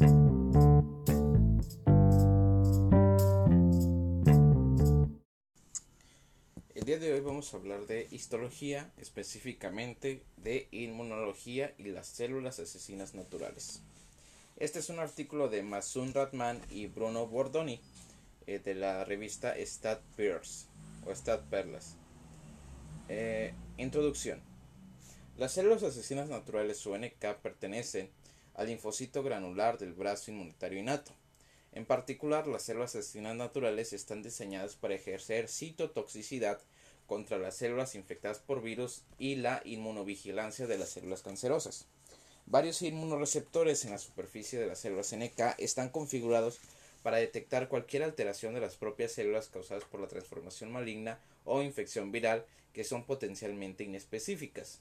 El día de hoy vamos a hablar de histología, específicamente de inmunología y las células asesinas naturales. Este es un artículo de Masun Ratman y Bruno Bordoni eh, de la revista Stat Pears o Stat Perlas. Eh, introducción. Las células asesinas naturales o NK pertenecen al linfocito granular del brazo inmunitario innato. En particular, las células asesinas naturales están diseñadas para ejercer citotoxicidad contra las células infectadas por virus y la inmunovigilancia de las células cancerosas. Varios inmunoreceptores en la superficie de las células NK están configurados para detectar cualquier alteración de las propias células causadas por la transformación maligna o infección viral que son potencialmente inespecíficas.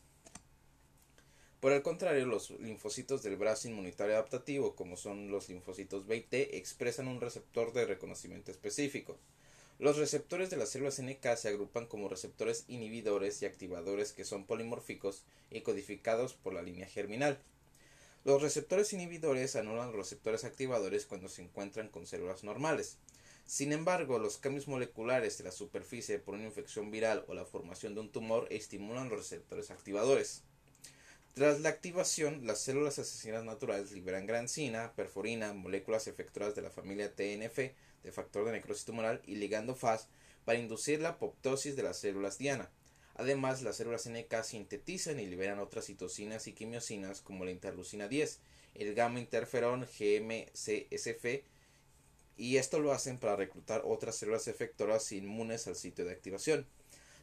Por el contrario, los linfocitos del brazo inmunitario adaptativo, como son los linfocitos B y T, expresan un receptor de reconocimiento específico. Los receptores de las células NK se agrupan como receptores inhibidores y activadores que son polimórficos y codificados por la línea germinal. Los receptores inhibidores anulan los receptores activadores cuando se encuentran con células normales. Sin embargo, los cambios moleculares de la superficie por una infección viral o la formación de un tumor estimulan los receptores activadores. Tras la activación, las células asesinas naturales liberan grancina, perforina, moléculas efectoras de la familia TNF, de factor de necrosis tumoral, y ligando FAS para inducir la apoptosis de las células diana. Además, las células NK sintetizan y liberan otras citocinas y quimiosinas como la interleucina 10, el gamma interferón GMCSF, y esto lo hacen para reclutar otras células efectoras inmunes al sitio de activación.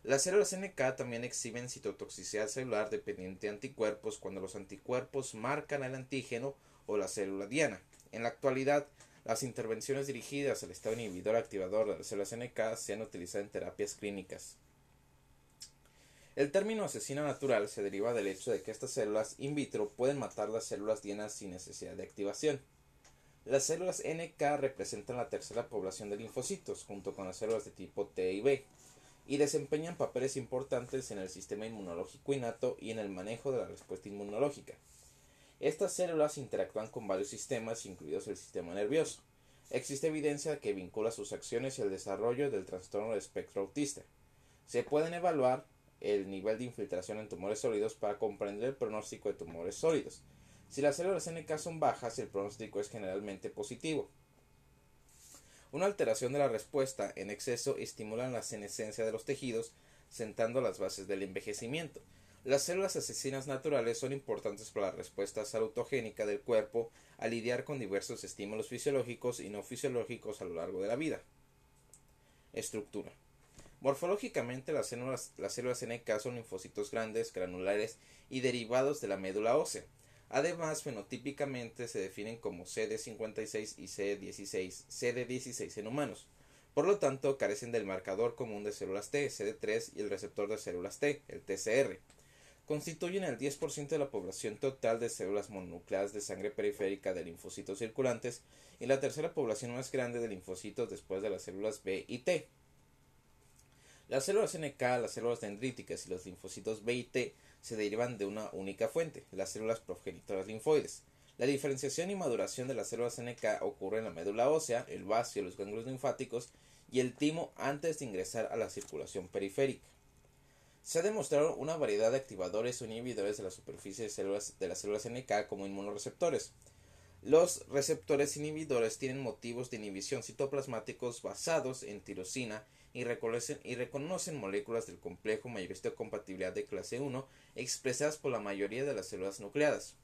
Las células NK también exhiben citotoxicidad celular dependiente de anticuerpos cuando los anticuerpos marcan el antígeno o la célula diana. En la actualidad, las intervenciones dirigidas al estado inhibidor activador de las células NK se han utilizado en terapias clínicas. El término asesina natural se deriva del hecho de que estas células in vitro pueden matar las células dienas sin necesidad de activación. Las células NK representan la tercera población de linfocitos, junto con las células de tipo T y B, y desempeñan papeles importantes en el sistema inmunológico innato y en el manejo de la respuesta inmunológica. Estas células interactúan con varios sistemas, incluidos el sistema nervioso. Existe evidencia que vincula sus acciones y el desarrollo del trastorno de espectro autista. Se pueden evaluar el nivel de infiltración en tumores sólidos para comprender el pronóstico de tumores sólidos. Si las células NK son bajas, el pronóstico es generalmente positivo. Una alteración de la respuesta en exceso estimula la senescencia de los tejidos, sentando las bases del envejecimiento. Las células asesinas naturales son importantes para la respuesta salutogénica del cuerpo a lidiar con diversos estímulos fisiológicos y no fisiológicos a lo largo de la vida. Estructura. Morfológicamente, las células, las células NK son linfocitos grandes, granulares y derivados de la médula ósea. Además, fenotípicamente se definen como CD56 y CD16, CD16 en humanos. Por lo tanto, carecen del marcador común de células T, CD3, y el receptor de células T, el TCR. Constituyen el 10% de la población total de células mononucleadas de sangre periférica de linfocitos circulantes y la tercera población más grande de linfocitos después de las células B y T. Las células NK, las células dendríticas y los linfocitos B y T se derivan de una única fuente, las células progenitoras linfoides. La diferenciación y maduración de las células NK ocurre en la médula ósea, el vacío, los ganglios linfáticos y el timo antes de ingresar a la circulación periférica. Se ha demostrado una variedad de activadores o inhibidores de la superficie de, células, de las células NK como inmunoreceptores. Los receptores inhibidores tienen motivos de inhibición citoplasmáticos basados en tirosina y reconocen, moléculas del complejo mayorista de compatibilidad de clase 1 expresadas por la mayoría de las células nucleadas.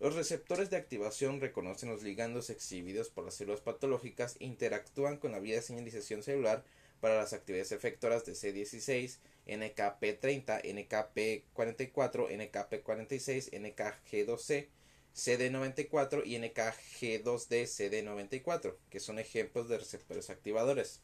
Los receptores de activación reconocen los ligandos exhibidos por las células patológicas e interactúan con la vía de señalización celular para las actividades efectoras de C16, NKP30, NKP44, NKP46, NKG2C, CD94 y NKG2D CD94, que son ejemplos de receptores activadores.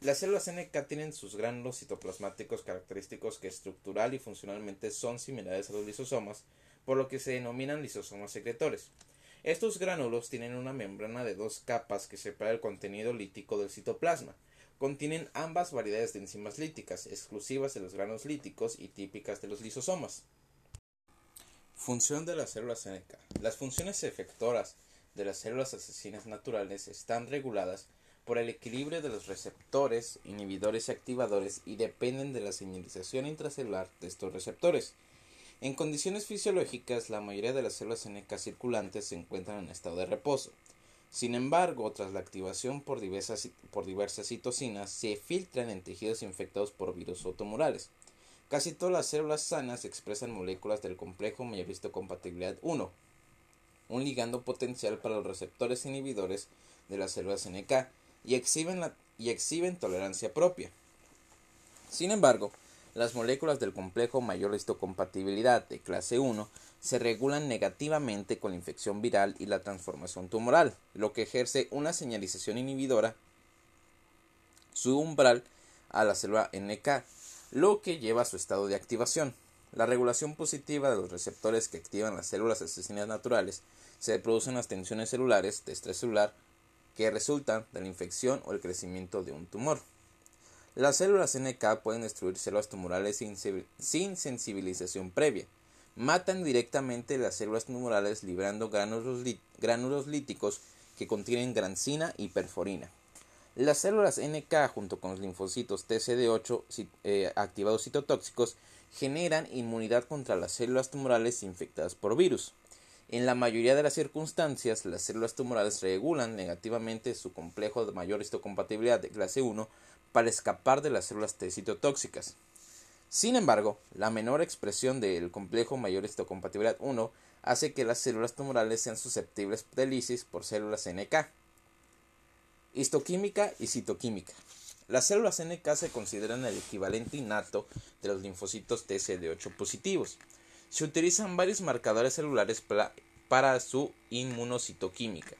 Las células NK tienen sus gránulos citoplasmáticos característicos que estructural y funcionalmente son similares a los lisosomas, por lo que se denominan lisosomas secretores. Estos gránulos tienen una membrana de dos capas que separa el contenido lítico del citoplasma. Contienen ambas variedades de enzimas líticas, exclusivas de los granos líticos y típicas de los lisosomas. Función de las células NK. Las funciones efectoras de las células asesinas naturales están reguladas por el equilibrio de los receptores, inhibidores y activadores y dependen de la señalización intracelular de estos receptores. En condiciones fisiológicas, la mayoría de las células NK circulantes se encuentran en estado de reposo. Sin embargo, tras la activación por diversas, por diversas citocinas, se filtran en tejidos infectados por virus o tumorales. Casi todas las células sanas expresan moléculas del complejo mayor-histocompatibilidad 1, un ligando potencial para los receptores inhibidores de las células NK, y exhiben, y exhiben tolerancia propia. Sin embargo, las moléculas del complejo mayor histocompatibilidad de clase 1 se regulan negativamente con la infección viral y la transformación tumoral, lo que ejerce una señalización inhibidora su umbral a la célula NK, lo que lleva a su estado de activación. La regulación positiva de los receptores que activan las células asesinas naturales se producen las tensiones celulares de estrés celular que resultan de la infección o el crecimiento de un tumor. Las células NK pueden destruir células tumorales sin, sensibilización previa. Matan directamente las células tumorales liberando gránulos, líticos que contienen grancina y perforina. Las células NK junto con los linfocitos TCD8 eh, activados citotóxicos generan inmunidad contra las células tumorales infectadas por virus. En la mayoría de las circunstancias, las células tumorales regulan negativamente su complejo de mayor histocompatibilidad de clase 1 para escapar de las células T citotóxicas. Sin embargo, la menor expresión del complejo mayor histocompatibilidad 1 hace que las células tumorales sean susceptibles de lisis por células NK. Histoquímica y citoquímica. Las células NK se consideran el equivalente innato de los linfocitos TCD8 positivos se utilizan varios marcadores celulares para su inmunocitoquímica.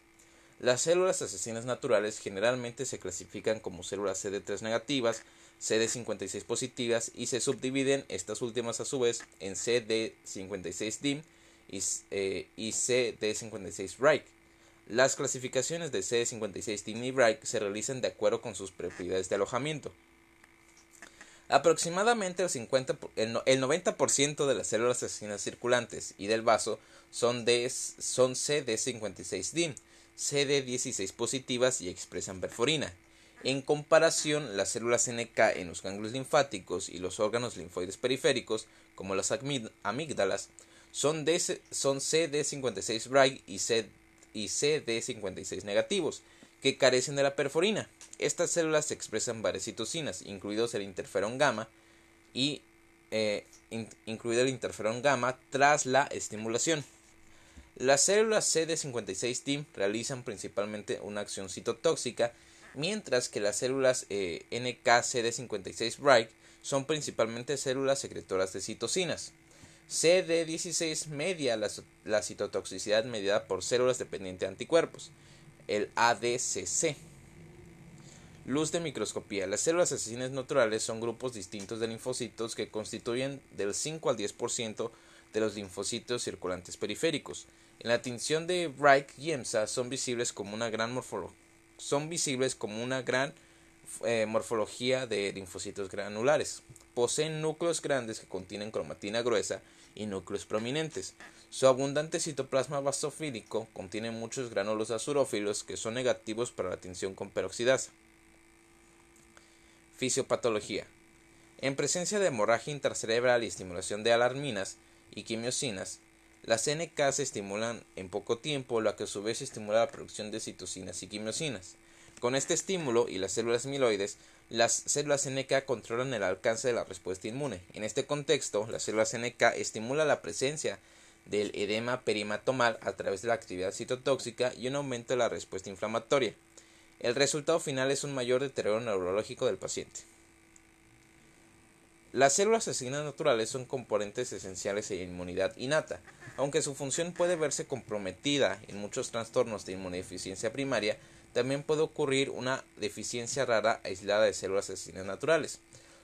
Las células asesinas naturales generalmente se clasifican como células CD3 negativas, CD56 positivas y se subdividen estas últimas a su vez en CD56-DIM y, eh, y CD56-RIKE. Las clasificaciones de CD56-DIM y RIKE se realizan de acuerdo con sus propiedades de alojamiento. Aproximadamente el, 50, el 90% de las células asesinas circulantes y del vaso son, de, son CD56-DIM, CD16 positivas y expresan perforina. En comparación, las células NK en los ganglios linfáticos y los órganos linfoides periféricos, como las amígdalas, son, son CD56 bright y, y CD56 negativos, que carecen de la perforina. Estas células expresan varias citocinas, incluidos el interferón gamma y eh, incluido el interferón gamma tras la estimulación. Las células CD56-TIM realizan principalmente una acción citotóxica, mientras que las células eh, NK-CD56-Bright son principalmente células secretoras de citocinas. CD16 media la, la citotoxicidad mediada por células dependientes de anticuerpos el ADCC. Luz de microscopía. Las células asesinas naturales son grupos distintos de linfocitos que constituyen del 5 al 10% de los linfocitos circulantes periféricos. En la tinción de Bright y EMSA son visibles como una gran son visibles como una gran eh, morfología de linfocitos granulares. Poseen núcleos grandes que contienen cromatina gruesa y núcleos prominentes. Su abundante citoplasma basofílico contiene muchos gránulos azurófilos que son negativos para la tinción con peroxidasa. Fisiopatología. En presencia de hemorragia intracerebral y estimulación de alarminas y quimiosinas, las NK se estimulan en poco tiempo, lo que a su vez estimula la producción de citocinas y quimiosinas. Con este estímulo y las células amiloides, las células NK controlan el alcance de la respuesta inmune. En este contexto, las células NK estimulan la presencia del edema perimatomal a través de la actividad citotóxica y un aumento de la respuesta inflamatoria. El resultado final es un mayor deterioro neurológico del paciente. Las células asesinas naturales son componentes esenciales de inmunidad innata, aunque su función puede verse comprometida en muchos trastornos de inmunodeficiencia primaria, también puede ocurrir una deficiencia rara aislada de células asesinas naturales.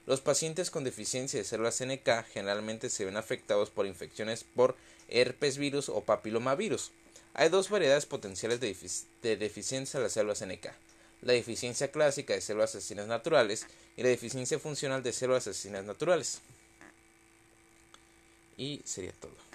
Los pacientes con deficiencia de células NK generalmente se ven afectados por infecciones por herpes virus o papilomavirus. Hay dos variedades potenciales de, deficiencia de las células NK. La deficiencia clásica de células asesinas naturales y la deficiencia funcional de células asesinas naturales. Y sería todo.